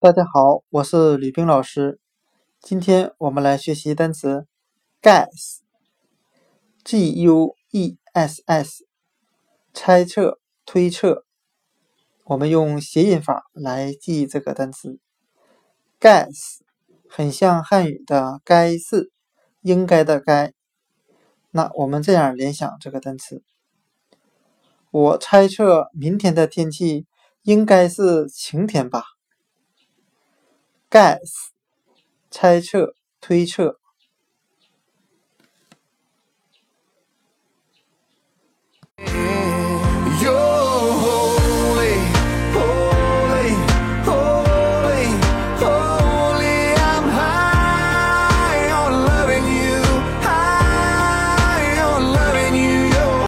大家好，我是吕冰老师。今天我们来学习单词 guess，G-U-E-S-S，猜测、推测。我们用谐音法来记这个单词 guess，很像汉语的“该是”，应该的“该”。那我们这样联想这个单词：我猜测明天的天气应该是晴天吧。guess，猜测、推测。